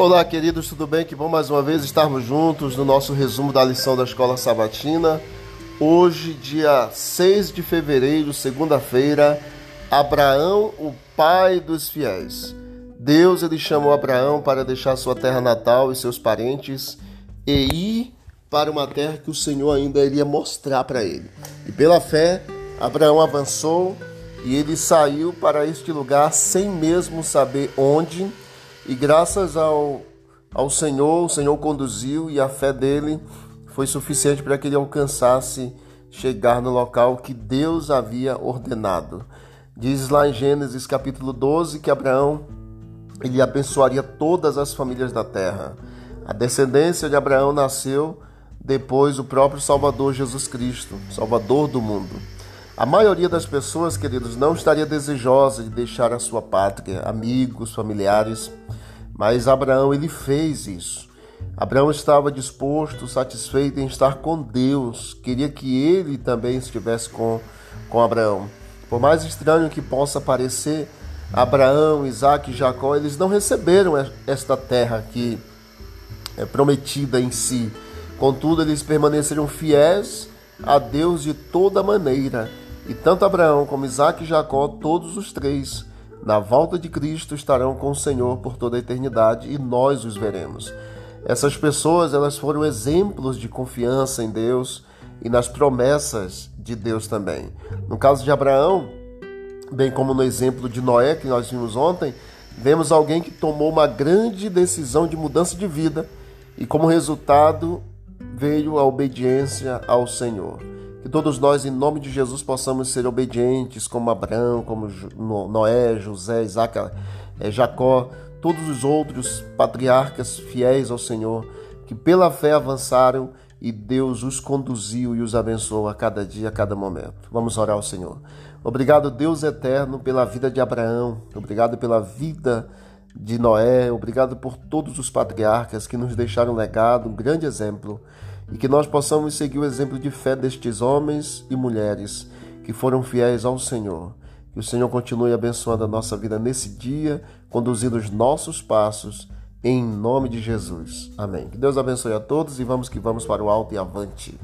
Olá, queridos, tudo bem? Que bom mais uma vez estarmos juntos no nosso resumo da lição da Escola Sabatina. Hoje, dia 6 de fevereiro, segunda-feira, Abraão, o pai dos fiéis. Deus ele chamou Abraão para deixar sua terra natal e seus parentes e ir para uma terra que o Senhor ainda iria mostrar para ele. E pela fé, Abraão avançou e ele saiu para este lugar sem mesmo saber onde e graças ao, ao Senhor, o Senhor conduziu e a fé dele foi suficiente para que ele alcançasse chegar no local que Deus havia ordenado. Diz lá em Gênesis capítulo 12 que Abraão ele abençoaria todas as famílias da terra. A descendência de Abraão nasceu depois o próprio Salvador Jesus Cristo, Salvador do mundo. A maioria das pessoas, queridos, não estaria desejosa de deixar a sua pátria, amigos, familiares, mas Abraão ele fez isso. Abraão estava disposto, satisfeito em estar com Deus, queria que ele também estivesse com, com Abraão. Por mais estranho que possa parecer, Abraão, Isaac e Jacó, eles não receberam esta terra aqui é prometida em si. Contudo, eles permaneceram fiéis a Deus de toda maneira e tanto Abraão como Isaac e Jacó, todos os três, na volta de Cristo, estarão com o Senhor por toda a eternidade e nós os veremos. Essas pessoas, elas foram exemplos de confiança em Deus e nas promessas de Deus também. No caso de Abraão, bem como no exemplo de Noé que nós vimos ontem, vemos alguém que tomou uma grande decisão de mudança de vida e como resultado veio a obediência ao Senhor. Que todos nós, em nome de Jesus, possamos ser obedientes, como Abraão, como Noé, José, Isaac, eh, Jacó, todos os outros patriarcas fiéis ao Senhor, que pela fé avançaram e Deus os conduziu e os abençoou a cada dia, a cada momento. Vamos orar ao Senhor. Obrigado, Deus eterno, pela vida de Abraão, obrigado pela vida de Noé, obrigado por todos os patriarcas que nos deixaram legado, um grande exemplo e que nós possamos seguir o exemplo de fé destes homens e mulheres que foram fiéis ao Senhor. Que o Senhor continue abençoando a nossa vida nesse dia, conduzindo os nossos passos, em nome de Jesus. Amém. Que Deus abençoe a todos e vamos que vamos para o alto e avante.